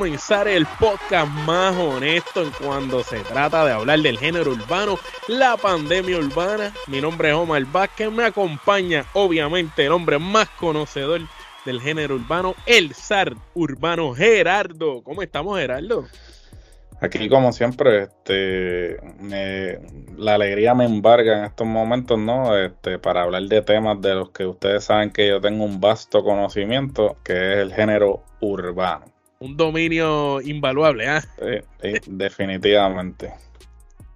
Comenzar el podcast más honesto en cuando se trata de hablar del género urbano, la pandemia urbana. Mi nombre es Omar Vázquez, me acompaña obviamente el hombre más conocedor del género urbano, el zar urbano Gerardo. ¿Cómo estamos Gerardo? Aquí como siempre, este, la alegría me embarga en estos momentos, ¿no? Este, para hablar de temas de los que ustedes saben que yo tengo un vasto conocimiento, que es el género urbano. Un dominio invaluable, ¿ah? Eh, eh, definitivamente.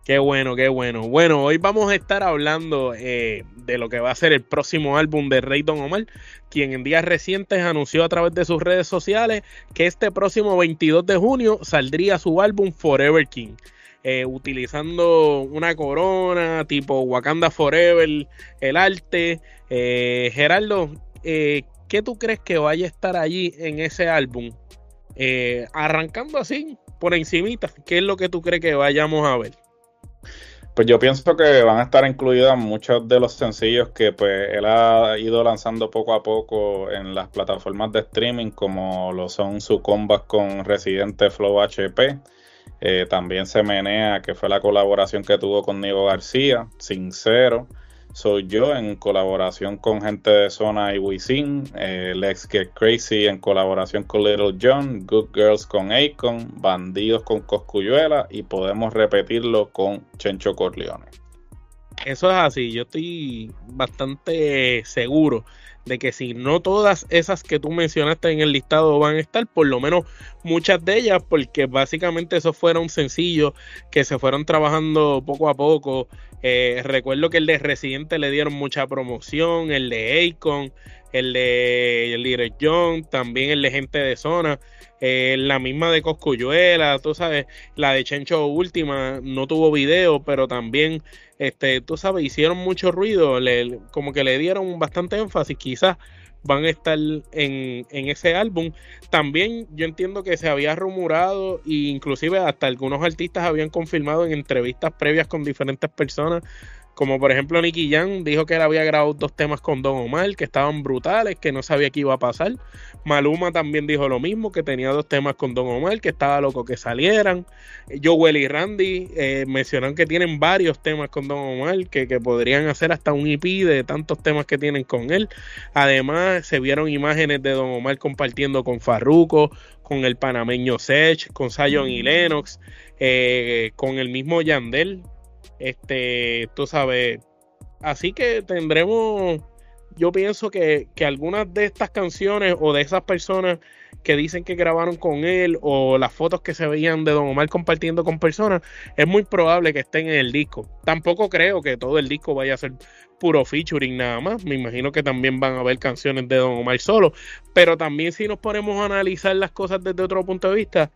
Qué bueno, qué bueno. Bueno, hoy vamos a estar hablando eh, de lo que va a ser el próximo álbum de Rey Don Omar, quien en días recientes anunció a través de sus redes sociales que este próximo 22 de junio saldría su álbum Forever King. eh, utilizando una corona tipo Wakanda Forever, el arte. Eh, Gerardo, ¿qué tú crees que vaya a estar allí en ese álbum? Eh, arrancando así, por encimita, ¿qué es lo que tú crees que vayamos a ver? Pues yo pienso que van a estar incluidas muchos de los sencillos que pues él ha ido lanzando poco a poco en las plataformas de streaming, como lo son su combas con Residente Flow HP. Eh, también se menea, que fue la colaboración que tuvo con Nico García, Sincero. Soy yo en colaboración con gente de Zona y Wisin, eh, Let's Get Crazy en colaboración con Little John, Good Girls con Akon, Bandidos con Coscuyuela y podemos repetirlo con Chencho Corleone. Eso es así, yo estoy bastante seguro de que si no todas esas que tú mencionaste en el listado van a estar, por lo menos muchas de ellas, porque básicamente esos fueron sencillos que se fueron trabajando poco a poco. Eh, recuerdo que el de Residente le dieron mucha promoción, el de Akon, el de Little John, también el de Gente de Zona, eh, la misma de Coscuyuela, tú sabes, la de Chencho Última no tuvo video, pero también este, tú sabes, hicieron mucho ruido, le- como que le dieron bastante énfasis, quizás van a estar en, en ese álbum. También yo entiendo que se había rumorado e inclusive hasta algunos artistas habían confirmado en entrevistas previas con diferentes personas, como por ejemplo Nicky Jam dijo que él había grabado dos temas con Don Omar, que estaban brutales, que no sabía qué iba a pasar. Maluma también dijo lo mismo, que tenía dos temas con Don Omar, que estaba loco que salieran. Joel y Randy eh, mencionaron que tienen varios temas con Don Omar, que, que podrían hacer hasta un EP de tantos temas que tienen con él. Además, se vieron imágenes de Don Omar compartiendo con Farruko, con el panameño Sech, con Zion y Lennox, eh, con el mismo Yandel. Este, tú sabes. Así que tendremos. Yo pienso que, que algunas de estas canciones o de esas personas que dicen que grabaron con él o las fotos que se veían de Don Omar compartiendo con personas, es muy probable que estén en el disco. Tampoco creo que todo el disco vaya a ser puro featuring nada más. Me imagino que también van a haber canciones de Don Omar solo. Pero también si nos ponemos a analizar las cosas desde otro punto de vista,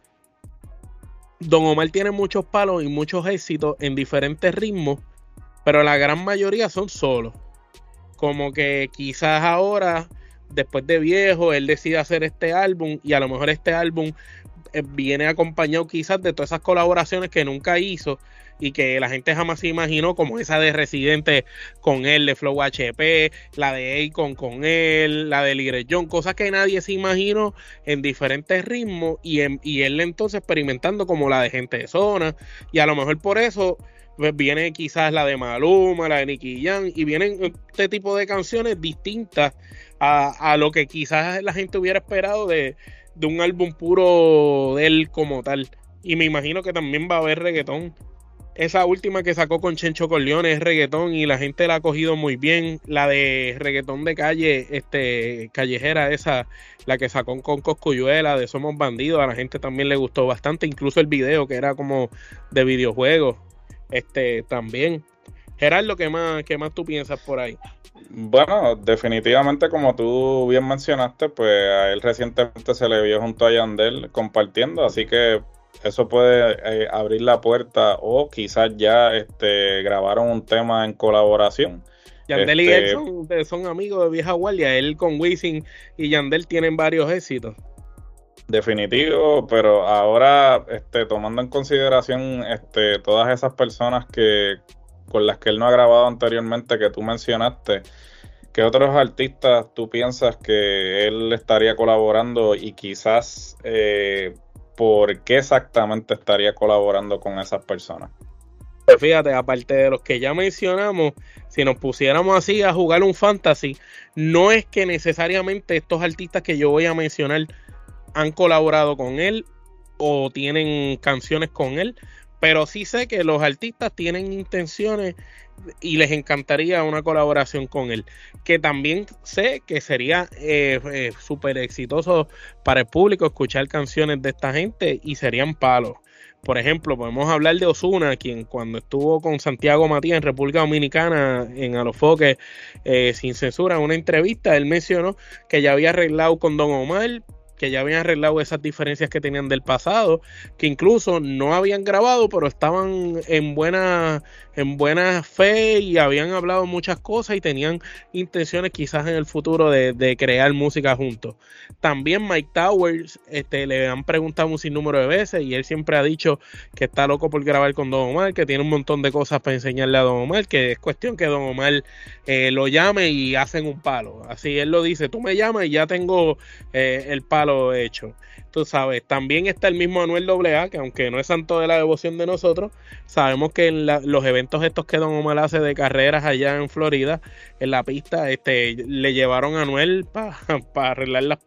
Don Omar tiene muchos palos y muchos éxitos en diferentes ritmos, pero la gran mayoría son solos. Como que quizás ahora, después de viejo, él decide hacer este álbum y a lo mejor este álbum eh, viene acompañado quizás de todas esas colaboraciones que nunca hizo y que la gente jamás se imaginó, como esa de Residente con él, de Flow HP, la de Akon con él, la de Lire John, cosas que nadie se imaginó en diferentes ritmos y, en- y él entonces experimentando como la de Gente de Zona y a lo mejor por eso pues, viene quizás la de Maluma, la de Nicky Jam y vienen este tipo de canciones distintas a, a lo que quizás la gente hubiera esperado de, de un álbum puro de él como tal. Y me imagino que también va a haber reggaetón. Esa última que sacó con Chencho Corleone es reggaetón y la gente la ha cogido muy bien. La de reggaetón de calle, este, callejera, esa, la que sacó con Coscuyuela de Somos Bandidos, a la gente también le gustó bastante. Incluso el video que era como de videojuegos, este, también. Gerardo, ¿qué más, qué más tú piensas por ahí? Bueno, definitivamente como tú bien mencionaste, pues a él recientemente se le vio junto a Yandel compartiendo, así que eso puede eh, abrir la puerta o quizás ya este, grabaron un tema en colaboración. Yandel y él este, son, amigos de vieja guardia. Él con Wisin y Yandel tienen varios éxitos. Definitivo, pero ahora este, tomando en consideración este, todas esas personas que con las que él no ha grabado anteriormente que tú mencionaste, ¿qué otros artistas tú piensas que él estaría colaborando y quizás eh, por qué exactamente estaría colaborando con esas personas? Fíjate, aparte de los que ya mencionamos, si nos pusiéramos así a jugar un fantasy, no es que necesariamente estos artistas que yo voy a mencionar han colaborado con él o tienen canciones con él, pero sí sé que los artistas tienen intenciones y les encantaría una colaboración con él. Que también sé que sería eh, eh, súper exitoso para el público escuchar canciones de esta gente y serían palos. Por ejemplo, podemos hablar de Osuna, quien cuando estuvo con Santiago Matías en República Dominicana en Alofoque eh, sin censura, en una entrevista, él mencionó que ya había arreglado con Don Omar que ya habían arreglado esas diferencias que tenían del pasado, que incluso no habían grabado, pero estaban en buena, en buena fe y habían hablado muchas cosas y tenían intenciones quizás en el futuro de, crear música juntos. También Mike Towers este, le han preguntado un sinnúmero de veces y él siempre ha dicho que está loco por grabar con Don Omar, que tiene un montón de cosas para enseñarle a Don Omar, que es cuestión que Don Omar eh, lo llame y hacen un palo. Así él lo dice, tú me llamas y ya tengo eh, el palo hecho. Tú sabes, también está el mismo Anuel AA, que aunque no es santo de la devoción de nosotros, sabemos que en los eventos estos que Don Omar hace de carreras allá en Florida, en la pista, este, le llevaron a Anuel para arreglar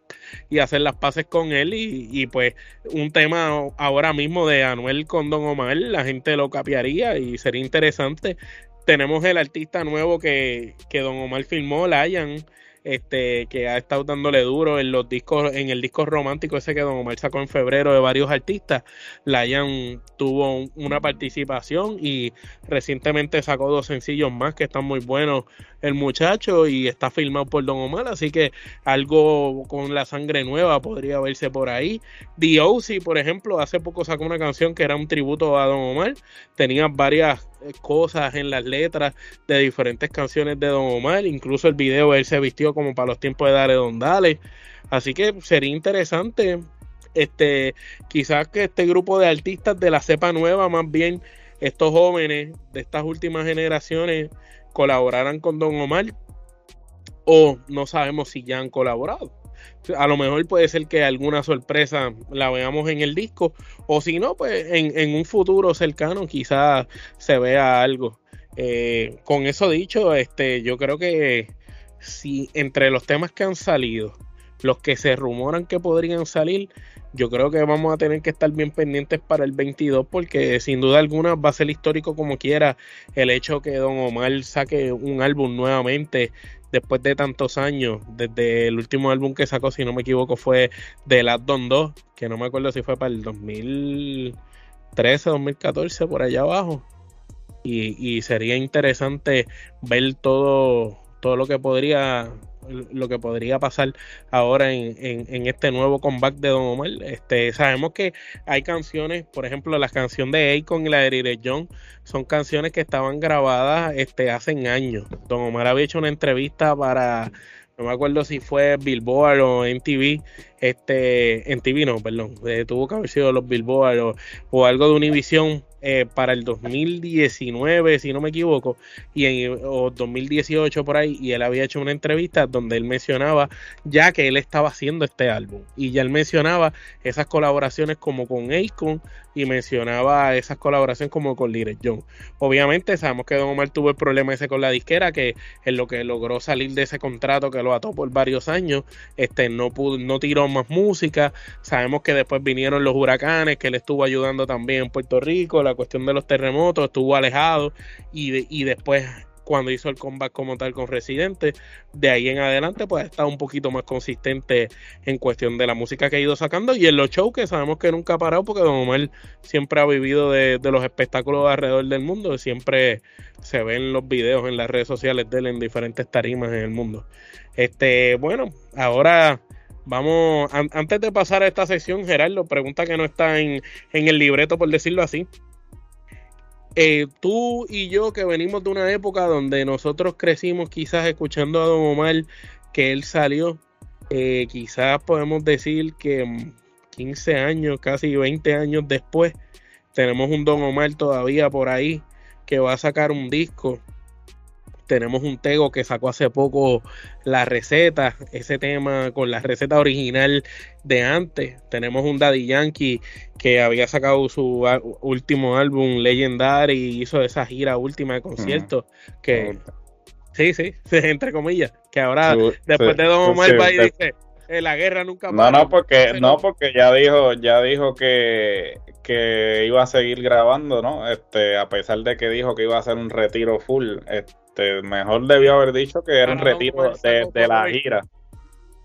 y hacer las paces con él. Y, pues un tema ahora mismo de Anuel con Don Omar, la gente lo capiaría y sería interesante. Tenemos el artista nuevo que, que Don Omar filmó, Lion este, que ha estado dándole duro en los discos, en el disco romántico ese que Don Omar sacó en febrero de varios artistas. Layan tuvo una participación y recientemente sacó dos sencillos más que están muy buenos el muchacho y está filmado por Don Omar, así que algo con la sangre nueva podría verse por ahí. The por ejemplo, hace poco sacó una canción que era un tributo a Don Omar, tenía varias cosas en las letras de diferentes canciones de Don Omar, incluso el video él se vistió como para los tiempos de Dale Don Dale, así que sería interesante este quizás que este grupo de artistas de la cepa nueva más bien estos jóvenes de estas últimas generaciones colaboraran con Don Omar. O no sabemos si ya han colaborado. A lo mejor puede ser que alguna sorpresa la veamos en el disco o si no, pues en, un futuro cercano quizás se vea algo. Eh, con eso dicho, este, yo creo que si entre los temas que han salido, los que se rumoran que podrían salir, yo creo que vamos a tener que estar bien pendientes para el 22 porque sin duda alguna va a ser histórico como quiera el hecho que Don Omar saque un álbum nuevamente después de tantos años, desde el último álbum que sacó, si no me equivoco, fue The Last Don 2, que no me acuerdo si fue para el 2013, 2014, por allá abajo. Y, y sería interesante ver todo, todo lo que podría lo que podría pasar ahora en, en, este nuevo comeback de Don Omar. Este, sabemos que hay canciones, por ejemplo, la canción de Akon y la de Rire John son canciones que estaban grabadas este, hace años. Don Omar había hecho una entrevista para, no me acuerdo si fue Billboard o MTV, este, en TV no, perdón, eh, tuvo que haber sido los Billboard o, o algo de Univision eh, para el 2019, si no me equivoco, y en, o 2018 por ahí, y él había hecho una entrevista donde él mencionaba ya que él estaba haciendo este álbum, y ya él mencionaba esas colaboraciones como con Akon, y mencionaba esas colaboraciones como con Little John. Obviamente sabemos que Don Omar tuvo el problema ese con la disquera, que en lo que logró salir de ese contrato que lo ató por varios años, este no pudo, no tiró más música. Sabemos que después vinieron los huracanes, que él estuvo ayudando también en Puerto Rico, cuestión de los terremotos, estuvo alejado y, y después cuando hizo el comeback como tal con Residente. De ahí en adelante, pues ha estado un poquito más consistente en cuestión de la música que ha ido sacando y en los shows que sabemos que nunca ha parado porque Don Omar siempre ha vivido de, los espectáculos alrededor del mundo. Siempre se ven los videos en las redes sociales de él en diferentes tarimas en el mundo. Este, bueno, ahora vamos, antes de pasar a esta sección, Gerardo, pregunta que no está en, en el libreto, por decirlo así eh, tú y yo que venimos de una época donde nosotros crecimos quizás escuchando a Don Omar, que él salió, eh, quizás podemos decir que 15 años, casi 20 años después, tenemos un Don Omar todavía por ahí que va a sacar un disco tenemos un Tego que sacó hace poco la receta, ese tema con la receta original de antes. Tenemos un Daddy Yankee que había sacado su último álbum Legendary y hizo esa gira última de conciertos. Que, sí, sí, entre comillas. Que ahora, después de Don Omar, va y dice eh, la guerra nunca No, no, porque, no, porque ya dijo, ya dijo que, que iba a seguir grabando, ¿no? Este, a pesar de que dijo que iba a hacer un retiro full. Este, este, mejor debió haber dicho que era un retiro de, la gira.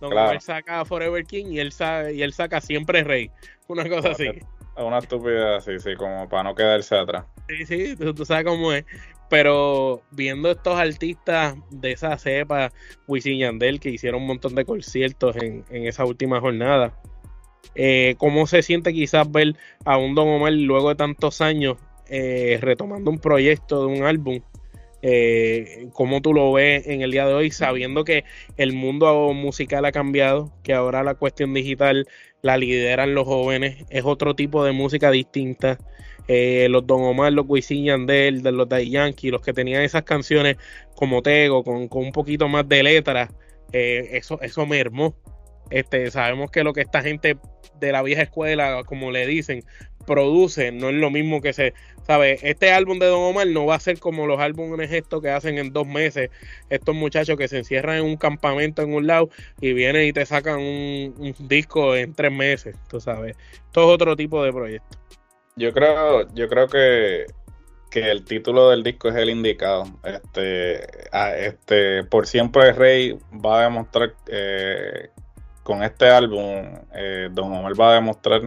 Don claro. saca Forever King y él, saca, y él saca Siempre Rey. Una cosa así. Una estupidez así, sí, como para no quedarse atrás. Sí, sí, tú, sabes cómo es. Pero viendo estos artistas de esa cepa, Wisin Yandel, que hicieron un montón de conciertos en, esa última jornada, eh, ¿cómo se siente quizás ver a un Don Omar luego de tantos años eh, retomando un proyecto de un álbum eh, cómo tú lo ves en el día de hoy, sabiendo que el mundo musical ha cambiado, que ahora la cuestión digital la lideran los jóvenes, es otro tipo de música distinta. Eh, los Don Omar, los Wisin Yandel, de los Daddy Yankee, los que tenían esas canciones como Tego, con, un poquito más de letras, eh, eso, eso mermó. Este, sabemos que lo que esta gente de la vieja escuela, como le dicen, produce, no es lo mismo que se, sabe, este álbum de Don Omar no va a ser como los álbumes estos que hacen en dos meses, estos muchachos que se encierran en un campamento en un lado y vienen y te sacan un, disco en tres meses, tú sabes, es otro tipo de proyecto. Yo creo, yo creo que, que el título del disco es el indicado. Este, este, por siempre Rey va a demostrar eh, con este álbum, eh, Don Omar va a demostrar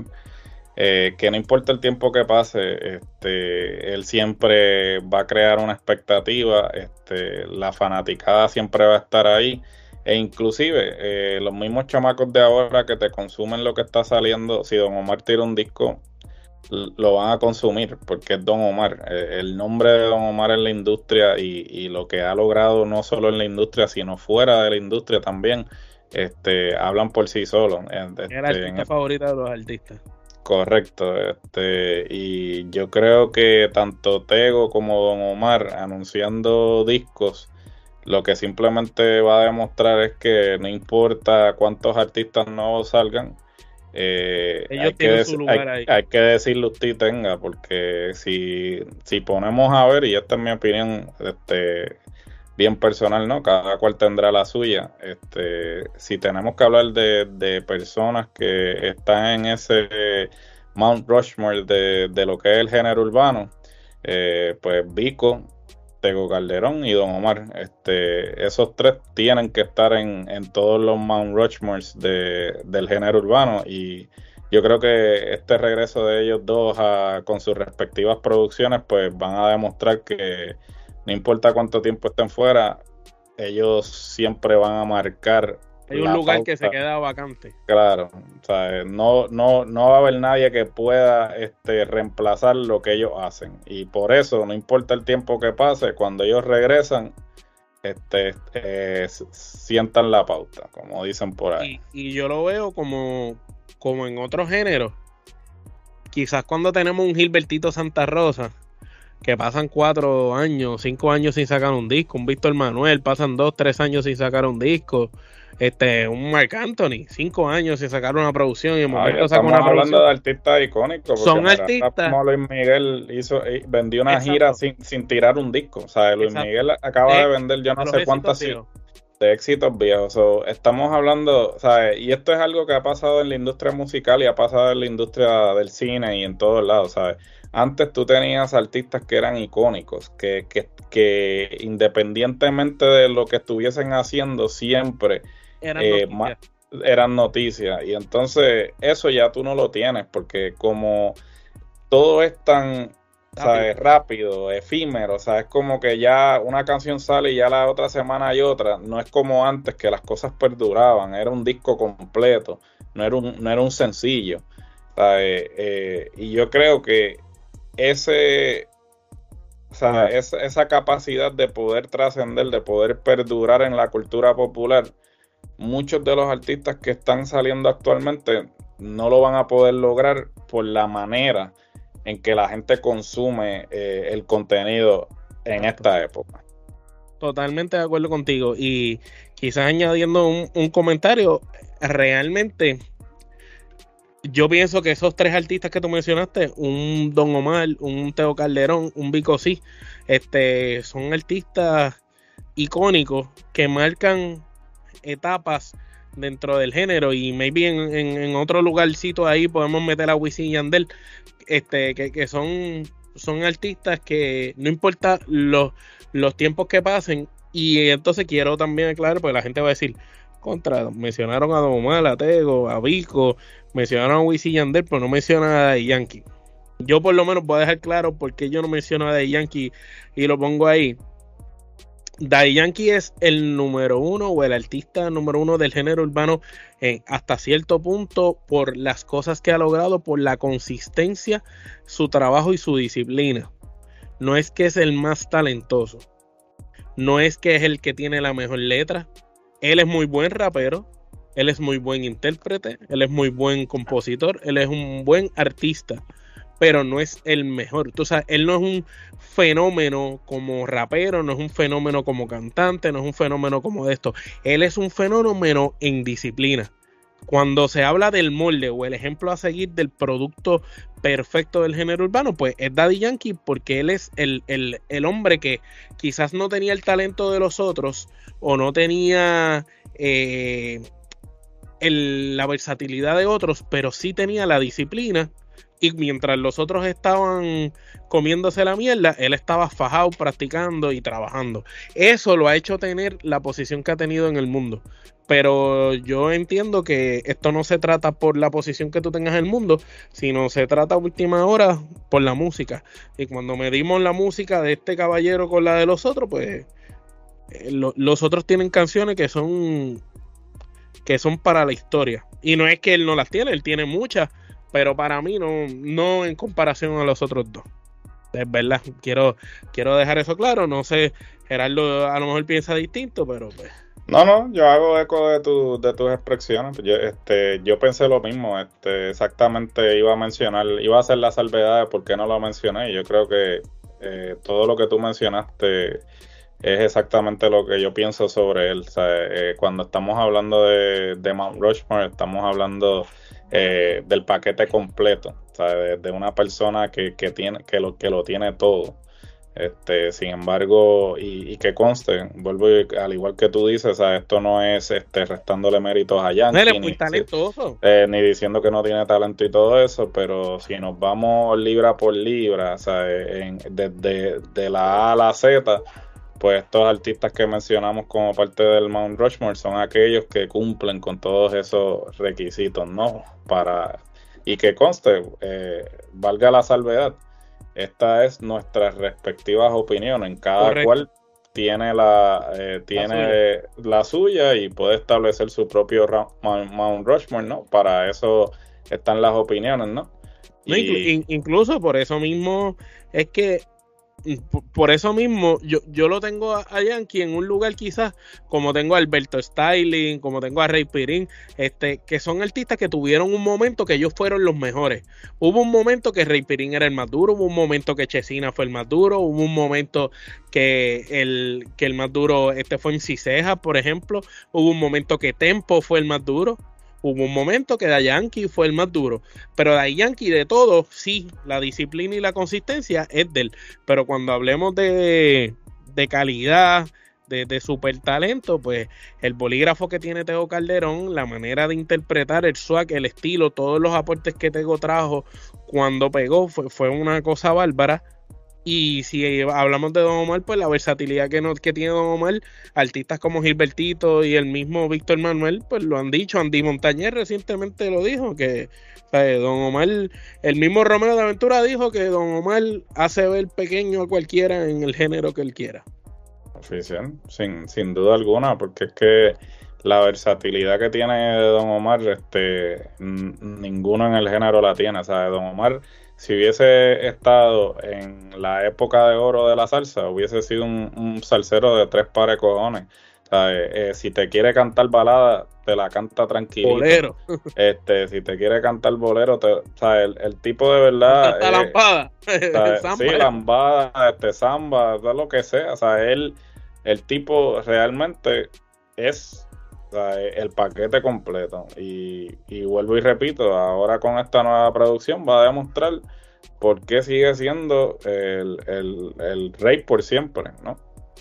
eh, que no importa el tiempo que pase, este, él siempre va a crear una expectativa, este, la fanaticada siempre va a estar ahí, e inclusive eh, los mismos chamacos de ahora que te consumen lo que está saliendo, si Don Omar tira un disco, lo van a consumir porque es Don Omar. el nombre de Don Omar en la industria y, lo que ha logrado no solo en la industria, sino fuera de la industria también, este, hablan por sí solos. Este, Era el artista favorito de los artistas. Correcto, este, y yo creo que tanto Tego como Don Omar anunciando discos, lo que simplemente va a demostrar es que no importa cuántos artistas nuevos salgan, eh, hay, que hay, que decirle usted tenga, porque si, si ponemos a ver, y esta es mi opinión, este, bien personal, ¿no? Cada cual tendrá la suya. Este, si tenemos que hablar de, personas que están en ese Mount Rushmore de, lo que es el género urbano, eh, pues Vico, Tego Calderón y Don Omar. Este, esos tres tienen que estar en, todos los Mount Rushmores del género urbano y yo creo que este regreso de ellos dos con sus respectivas producciones pues van a demostrar que no importa cuánto tiempo estén fuera, ellos siempre van a marcar. Hay un lugar que se queda vacante. Claro, o sea, no, no, no va a haber nadie que pueda este, reemplazar lo que ellos hacen. Y por eso, no importa el tiempo que pase, cuando ellos regresan, este, eh, sientan la pauta, como dicen por ahí. Y, y, yo lo veo como, como en otros géneros. Quizás cuando tenemos un Gilbertito Santa Rosa, que pasan cuatro años, cinco años sin sacar un disco, un Víctor Manuel, pasan dos, tres años sin sacar un disco, este, un Mark Anthony, cinco años sin sacar una producción y en momento saca una hablando de artistas icónicos. Son artistas. Como Luis Miguel hizo, eh, vendió una gira sin, sin, tirar un disco. O sea, Luis Miguel acaba de eh, vender yo no sé cuántas de éxitos viejos. estamos hablando, ¿sabes? Y esto es algo que ha pasado en la industria musical y ha pasado en la industria del cine y en todos lados, ¿sabes? Antes tú tenías artistas que eran icónicos, que, que, que independientemente de lo que estuviesen haciendo, siempre eran, eh, noticias. eran noticias. Y entonces eso ya tú no lo tienes, porque como todo es tan ¿sabes? rápido, efímero, o sea, es como que ya una canción sale y ya la otra semana hay otra, no es como antes que las cosas perduraban, era un disco completo, no era un, no era un sencillo. Eh, y yo creo que ese, sea, esa capacidad de poder trascender, de poder perdurar en la cultura popular, muchos de los artistas que están saliendo actualmente no lo van a poder lograr por la manera en que la gente consume eh, el contenido en esta época. Totalmente de acuerdo contigo. Y quizás añadiendo un, comentario, realmente yo pienso que esos tres artistas que tú mencionaste, un Don Omar, un Teo Calderón, un Vico sí, este, son artistas icónicos que marcan etapas dentro del género y maybe en, en, otro lugarcito ahí podemos meter a Wisin y Yandel, este, que, que son, son artistas que no importa los, los tiempos que pasen y entonces quiero también aclarar porque la gente va a decir contra, mencionaron a Don Omar, a Tego, a Vico, mencionaron a Wisin Yandel, pero no mencionan a Yankee. Yo por lo menos voy a dejar claro por qué yo no menciono a Yankee y lo pongo ahí Daddy Yankee es el número uno o el artista número uno del género urbano hasta cierto punto por las cosas que ha logrado, por la consistencia, su trabajo y su disciplina. No es que es el más talentoso, no es que es el que tiene la mejor letra. Él es muy buen rapero, él es muy buen intérprete, él es muy buen compositor, él es un buen artista pero no es el mejor. Tú sabes, él no es un fenómeno como rapero, no es un fenómeno como cantante, no es un fenómeno como esto. Él es un fenómeno en disciplina. Cuando se habla del molde o el ejemplo a seguir del producto perfecto del género urbano, pues es Daddy Yankee porque él es el, hombre que quizás no tenía el talento de los otros o no tenía eh, la versatilidad de otros, pero sí tenía la disciplina y mientras los otros estaban comiéndose la mierda, él estaba fajado, practicando y trabajando. Eso lo ha hecho tener la posición que ha tenido en el mundo. Pero yo entiendo que esto no se trata por la posición que tú tengas en el mundo, sino se trata a última hora por la música. Y cuando medimos la música de este caballero con la de los otros, pues eh, los otros tienen canciones que son que son para la historia. Y no es que él no las tiene, él tiene muchas, pero para mí no, no en comparación a los otros dos. Es verdad, quiero, quiero dejar eso claro. No sé, Gerardo a lo mejor piensa distinto, pero pues. No, no, yo hago eco de, tu, de tus expresiones. Yo, este, yo pensé lo mismo, este, exactamente iba a mencionar, iba a hacer la salvedad de por qué no lo mencioné. Yo creo que eh, todo lo que tú mencionaste es exactamente lo que yo pienso sobre él. Eh, cuando estamos hablando de, de Mount Rushmore, estamos hablando eh, del paquete completo, De, una persona que, tiene, que, lo, que lo tiene todo. Este, sin embargo, y, que conste, vuelvo al igual que tú dices, esto no es este, restándole méritos a Yankee. muy talentoso. Eh, ni diciendo que no tiene talento y todo eso, pero si nos vamos libra por libra, desde de la A a la Z, pues estos artistas que mencionamos como parte del Mount Rushmore son aquellos que cumplen con todos esos requisitos, ¿no? Para y que conste, eh, valga la salvedad, esta es nuestra respectivas opiniones, en cada cual tiene la eh, tiene la suya. y puede establecer su propio Mount Rushmore, ¿no? Para eso están las opiniones, ¿no? incluso por eso mismo es que por eso mismo, yo, yo lo tengo a, Yankee en un lugar quizás como tengo a Alberto Styling, como tengo a Ray Pirín, este, que son artistas que tuvieron un momento que ellos fueron los mejores. Hubo un momento que Ray Pirín era el más duro, hubo un momento que Chesina fue el más duro, hubo un momento que el, que el más duro este fue en Ciseja, por ejemplo, hubo un momento que Tempo fue el más duro. Hubo un momento que Da Yankee fue el más duro, pero Da Yankee de todo, sí, la disciplina y la consistencia es de él. Pero cuando hablemos de, de calidad, de, de, super talento, pues el bolígrafo que tiene Teo Calderón, la manera de interpretar el swag, el estilo, todos los aportes que Tego trajo cuando pegó, fue, fue una cosa bárbara. Y si hablamos de Don Omar, pues la versatilidad que, no, que tiene Don Omar, artistas como Gilbertito y el mismo Víctor Manuel, pues lo han dicho. Andy Montañez recientemente lo dijo, que Don Omar, el mismo Romero de Aventura dijo que Don Omar hace ver pequeño a cualquiera en el género que él quiera. Oficial, sin, sin duda alguna, porque es que la versatilidad que tiene Don Omar, este, ninguno en el género la tiene. O sea, Don Omar si hubiese estado en la época de oro de la salsa, hubiese sido un, un salsero de tres pares de cojones. Eh, si te quiere cantar balada, te la canta tranquilo. Bolero. Este, si te quiere cantar bolero, te, o sea, el, el tipo de verdad. La lambada. sí, lambada, este, samba, lo que sea. O sea, él, el tipo realmente es el paquete completo. Y, vuelvo y repito, ahora con esta nueva producción va a demostrar por qué sigue siendo el, el rey por siempre, ¿no?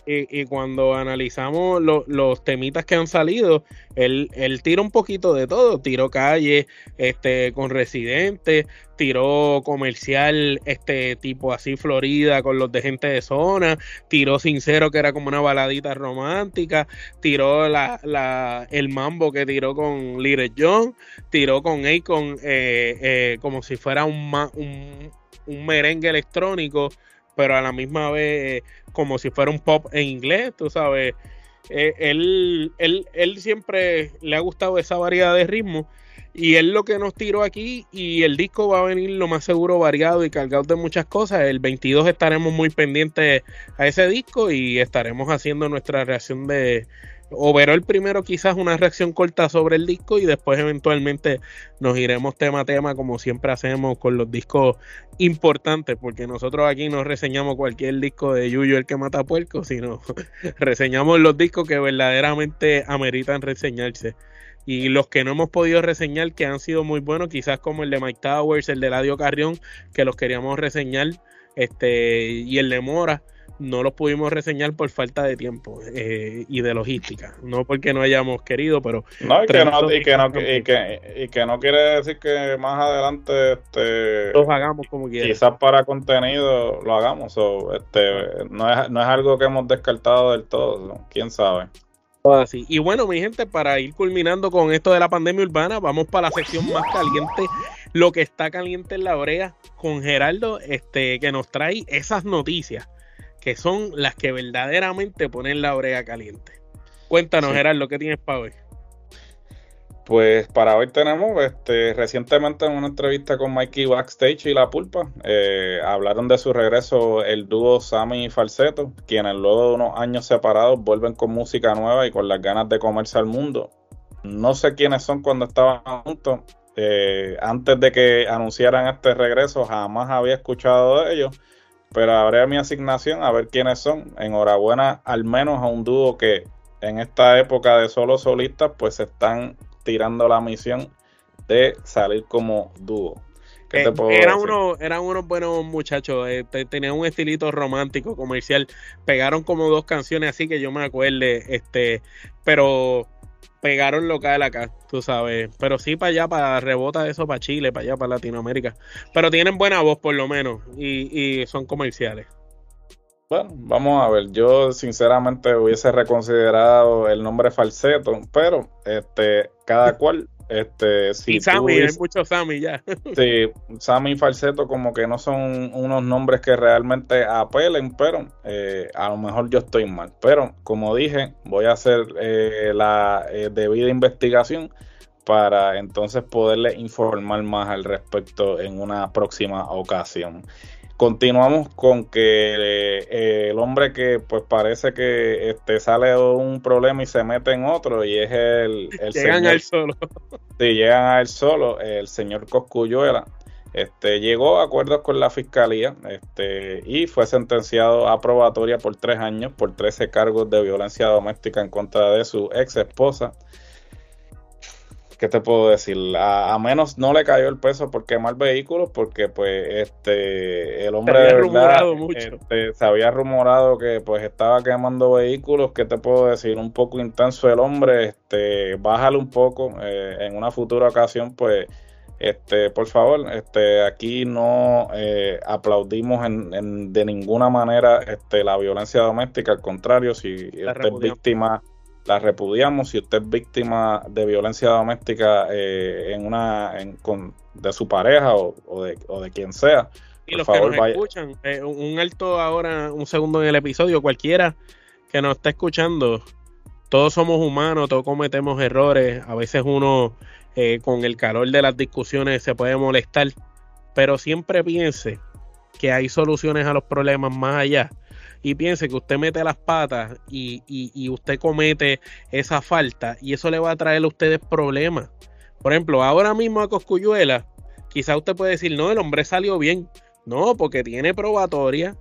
Y, cuando analizamos los temitas que han salido, él, él tira un poquito de todo, tiró calle este, con residentes, tiró comercial este tipo así Florida con los de gente de zona, tiró sincero que era como una baladita romántica, tiró la, la, el mambo que tiró con Little John, tiró con Akon eh, eh, como si fuera un, un, un merengue electrónico pero a la misma vez como si fuera un pop en inglés, tú sabes. Eh, él, él, él, siempre le ha gustado esa variedad de ritmos y él lo que nos tiró aquí y el disco va a venir lo más seguro variado y cargado de muchas cosas. El 22 estaremos muy pendientes a ese disco y estaremos haciendo nuestra reacción de, el primero quizás una reacción corta sobre el disco y después eventualmente nos iremos tema a tema como siempre hacemos con los discos importantes porque nosotros aquí no reseñamos cualquier disco de Yuyo el que mata puerco sino reseñamos los discos que verdaderamente ameritan reseñarse. Y los que no hemos podido reseñar que han sido muy buenos quizás como el de Mike Towers el de Ladio Carrión que los queríamos reseñar este y el de Mora no los pudimos reseñar por falta de tiempo eh, y de logística, no porque no hayamos querido, pero... No, y que no, y que no, y que, y que no quiere decir que más adelante este, los hagamos como quieran. Quizás para contenido lo hagamos, o este, no, es, no es algo que hemos descartado del todo, quién sabe. Así. Y bueno, mi gente, para ir culminando con esto de la pandemia urbana, vamos para la sección más caliente, lo que está caliente en la oreja, con Geraldo, este, que nos trae esas noticias que son las que verdaderamente ponen la oreja caliente. Cuéntanos, Gerardo, ¿qué tienes para hoy? Pues para hoy tenemos, este, recientemente en una entrevista con Mikey Backstage y La Pulpa, eh, hablaron de su regreso el dúo Sammy y Falseto, quienes luego de unos años separados vuelven con música nueva y con las ganas de comerse al mundo. No sé quiénes son cuando estaban juntos. Eh, antes de que anunciaran este regreso, jamás había escuchado de ellos pero haré mi asignación a ver quiénes son. Enhorabuena al menos a un dúo que en esta época de solo solistas pues se están tirando la misión de salir como dúo. ¿Qué te eh, eran, uno, eran unos buenos muchachos, eh, tenían un estilito romántico, comercial, pegaron como dos canciones así que yo me acuerde, este, pero pegaron local acá, tú sabes. Pero sí para allá, para rebota eso para Chile, para allá, para Latinoamérica. Pero tienen buena voz por lo menos y, y son comerciales. Bueno, vamos a ver. Yo sinceramente hubiese reconsiderado el nombre falseto, pero este, cada cual este, si y Sammy, hay muchos Sammy ya. sí, Sammy y Falseto como que no son unos nombres que realmente apelen, pero eh, a lo mejor yo estoy mal. Pero como dije, voy a hacer eh, la eh, debida investigación para entonces poderle informar más al respecto en una próxima ocasión. Continuamos con que eh, el hombre que pues parece que este sale de un problema y se mete en otro y es el, el llegan a él solo. Sí, llegan a él solo, el señor Coscuyuela. Este, llegó a acuerdos con la fiscalía este, y fue sentenciado a probatoria por tres años por 13 cargos de violencia doméstica en contra de su ex esposa ¿qué te puedo decir? A, menos no le cayó el peso por quemar vehículos, porque pues este el hombre de verdad este, se había rumorado que pues estaba quemando vehículos, ¿qué te puedo decir? Un poco intenso el hombre, este, bájale un poco, eh, en una futura ocasión pues este, por favor, este, aquí no eh, aplaudimos en, de ninguna manera este, la violencia doméstica, al contrario, si usted es víctima la repudiamos. Si usted es víctima de violencia doméstica eh, en una con, de su pareja o, de, o de quien sea, y los que nos escuchan, eh, un alto ahora, un segundo en el episodio, cualquiera que nos esté escuchando, todos somos humanos, todos cometemos errores, a veces uno eh, con el calor de las discusiones se puede molestar, pero siempre piense que hay soluciones a los problemas más allá y piense que usted mete las patas y, y, usted comete esa falta y eso le va a traer a ustedes problemas. Por ejemplo, ahora mismo a Coscuyuela, quizá usted puede decir, no, el hombre salió bien. No, porque tiene probatoria,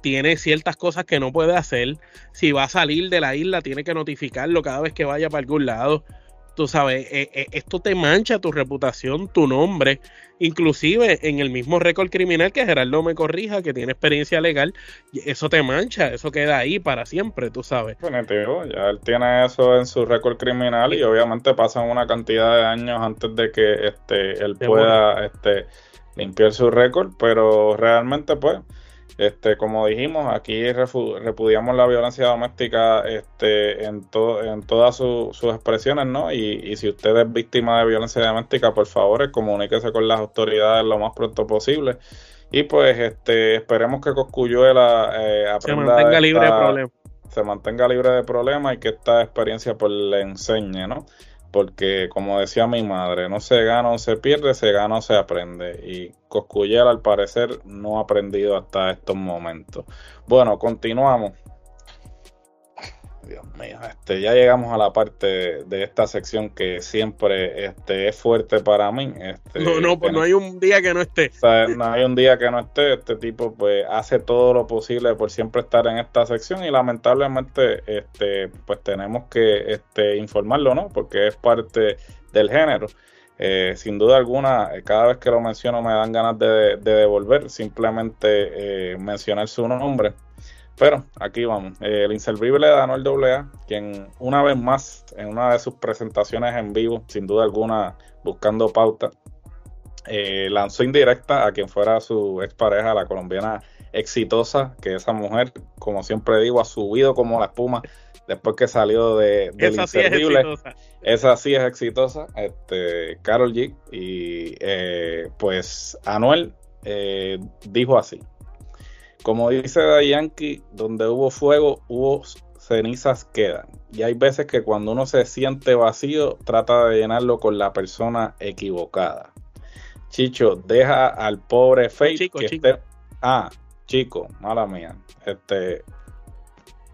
tiene ciertas cosas que no puede hacer. Si va a salir de la isla, tiene que notificarlo cada vez que vaya para algún lado tú sabes, eh, eh, esto te mancha tu reputación, tu nombre, inclusive en el mismo récord criminal que Gerardo me corrija, que tiene experiencia legal, eso te mancha, eso queda ahí para siempre, tú sabes. Definitivo, ya él tiene eso en su récord criminal y obviamente pasan una cantidad de años antes de que este él pueda este limpiar su récord, pero realmente pues este, como dijimos, aquí repudiamos la violencia doméstica este, en, en todas sus expresiones, ¿no? Y, si usted es víctima de violencia doméstica, por favor, comuníquese con las autoridades lo más pronto posible. Y pues este, esperemos que Coscuyuela eh, aprenda se mantenga libre de problemas. Se mantenga libre de problemas y que esta experiencia pues le enseñe, ¿no? Porque como decía mi madre, no se gana o se pierde, se gana o se aprende. Y Coscuyel al parecer no ha aprendido hasta estos momentos. Bueno, continuamos. Dios mío, este, ya llegamos a la parte de esta sección que siempre este, es fuerte para mí. Este, no, no, pues no hay un día que no esté. no hay un día que no esté. Este tipo pues hace todo lo posible por siempre estar en esta sección y lamentablemente este, pues tenemos que este, informarlo, ¿no? Porque es parte del género. Eh, sin duda alguna, cada vez que lo menciono me dan ganas de, devolver, simplemente eh, mencionar su nombre. Pero aquí vamos. el inservible de Anuel AA, quien una vez más en una de sus presentaciones en vivo, sin duda alguna buscando pauta, eh, lanzó indirecta a quien fuera su expareja, la colombiana exitosa, que esa mujer, como siempre digo, ha subido como la espuma después que salió de, del esa inservible. Sí es exitosa. Esa sí es exitosa, este, Carol G. Y eh, pues Anuel eh, dijo así. Como dice Yankee, donde hubo fuego, hubo cenizas quedan. Y hay veces que cuando uno se siente vacío, trata de llenarlo con la persona equivocada. Chicho, deja al pobre Faith que esté. Ah, chico, mala mía. Este.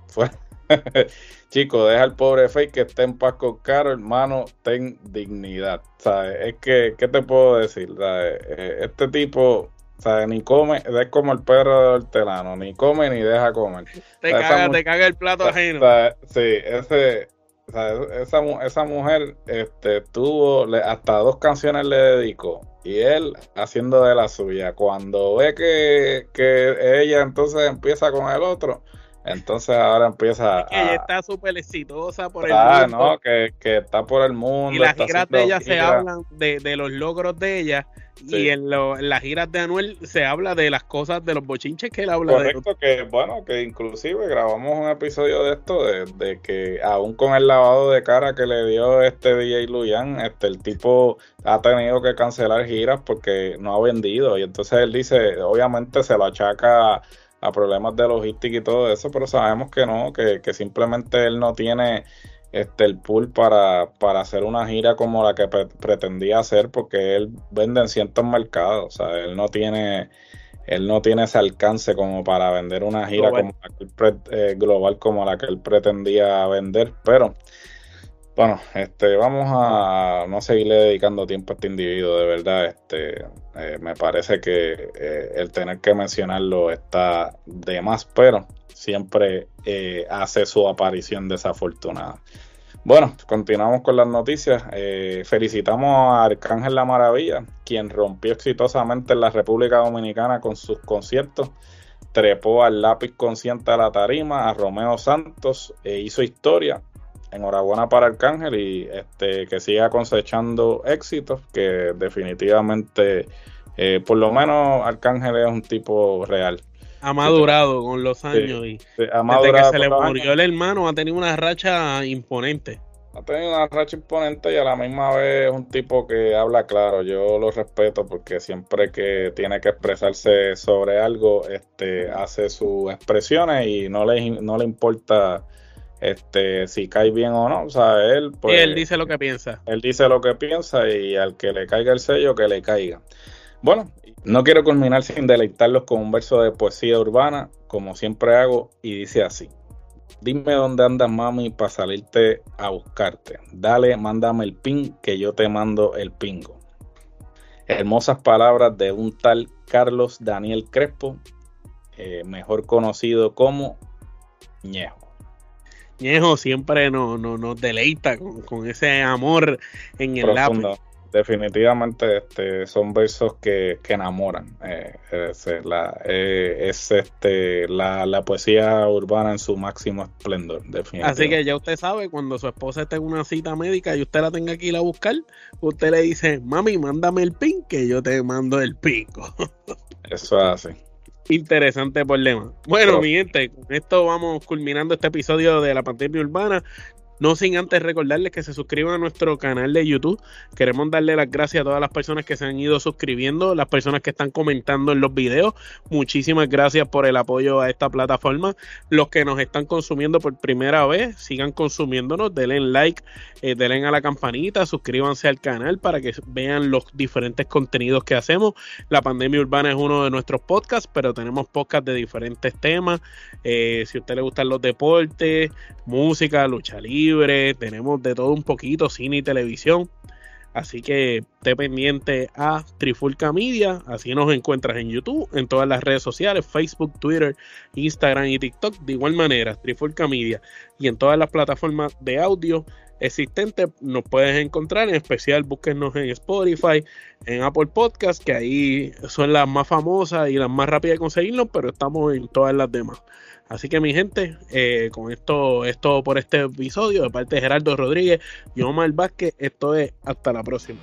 Fue. chico, deja al pobre Faith que esté en paz con Caro, hermano, ten dignidad. ¿Sabes? Es que, ¿qué te puedo decir? Eh, este tipo o sea, ni come, es como el perro del telano, ni come ni deja comer. Te, caga, te caga el plato ajeno. sí, ese, esa, esa mujer este, tuvo, hasta dos canciones le dedicó y él haciendo de la suya. Cuando ve que, que ella entonces empieza con el otro, entonces ahora empieza. que ella está súper exitosa por el ah, mundo. no, que, que, está por el mundo. Y las giras de ella se hablan de, de, los logros de ella. Y en, las giras de Anuel se habla de las cosas, de los bochinches que él habla Correcto, que bueno, que inclusive grabamos un episodio de esto, de, de, que aún con el lavado de cara que le dio este DJ Luyan, este, el tipo ha tenido que cancelar giras porque no ha vendido. Y entonces él dice, obviamente se lo achaca a problemas de logística y todo eso, pero sabemos que no, que, simplemente él no tiene este el pool para, para hacer una gira como la que pretendía hacer porque él vende en ciertos mercados, o sea, él no tiene él no tiene ese alcance como para vender una gira global. como, eh, global como la que él pretendía vender, pero bueno, este, vamos a no seguirle dedicando tiempo a este individuo, de verdad, este, eh, me parece que eh, el tener que mencionarlo está de más, pero siempre eh, hace su aparición desafortunada. Bueno, continuamos con las noticias. felicitamos a Arcángel La Maravilla, quien rompió exitosamente en la República Dominicana con sus conciertos. Trepó al lápiz consciente a la tarima, a Romeo Santos, e hizo historia enhorabuena para Arcángel y este que siga cosechando éxitos, que definitivamente, eh, por lo menos Arcángel es un tipo real. Ha madurado con los años y desde que se le murió el hermano ha tenido una racha imponente. Ha tenido una racha imponente y a la misma vez es un tipo que habla claro. Yo lo respeto porque siempre que tiene que expresarse sobre algo, este, hace sus expresiones y no le, no le importa este, si cae bien o no. O sea, él, pues, él dice lo que piensa. Él dice lo que piensa y al que le caiga el sello, que le caiga. Bueno, no quiero culminar sin deleitarlos con un verso de poesía urbana, como siempre hago, y dice así. Dime dónde andas, mami, para salirte a buscarte. Dale, mándame el pin, que yo te mando el pingo. Hermosas palabras de un tal Carlos Daniel Crespo, eh, mejor conocido como Ñejo. Ñejo siempre nos, nos, deleita con, ese amor en el lápiz definitivamente este, son versos que, enamoran. Eh, es, la, eh, es este, la, poesía urbana en su máximo esplendor. Así que ya usted sabe, cuando su esposa esté en una cita médica y usted la tenga que ir a buscar, usted le dice, mami, mándame el pin, que yo te mando el pico. Eso es así. Interesante problema. Bueno, mi gente, con esto vamos culminando este episodio de la pandemia urbana. No sin antes recordarles que se suscriban a nuestro canal de YouTube. Queremos darle las gracias a todas las personas que se han ido suscribiendo, las personas que están comentando en los videos. Muchísimas gracias por el apoyo a esta plataforma. Los que nos están consumiendo por primera vez, sigan consumiéndonos, denle like, eh, denle a la campanita, suscríbanse al canal para que vean los diferentes contenidos que hacemos. La pandemia urbana es uno de nuestros podcasts, pero tenemos podcasts de diferentes temas. Eh, si a usted le gustan los deportes, música, lucha libre tenemos de todo un poquito, cine y televisión. Así que esté pendiente a Trifulca Media, así nos encuentras en YouTube, en todas las redes sociales, Facebook, Twitter, Instagram y TikTok. De igual manera, Trifulca Media y en todas las plataformas de audio existentes nos puedes encontrar. En especial, búsquenos en Spotify, en Apple Podcast, que ahí son las más famosas y las más rápidas de conseguirlo, pero estamos en todas las demás. Así que mi gente, eh, con esto es todo por este episodio de parte de Gerardo Rodríguez y Omar Vázquez. Esto es hasta la próxima.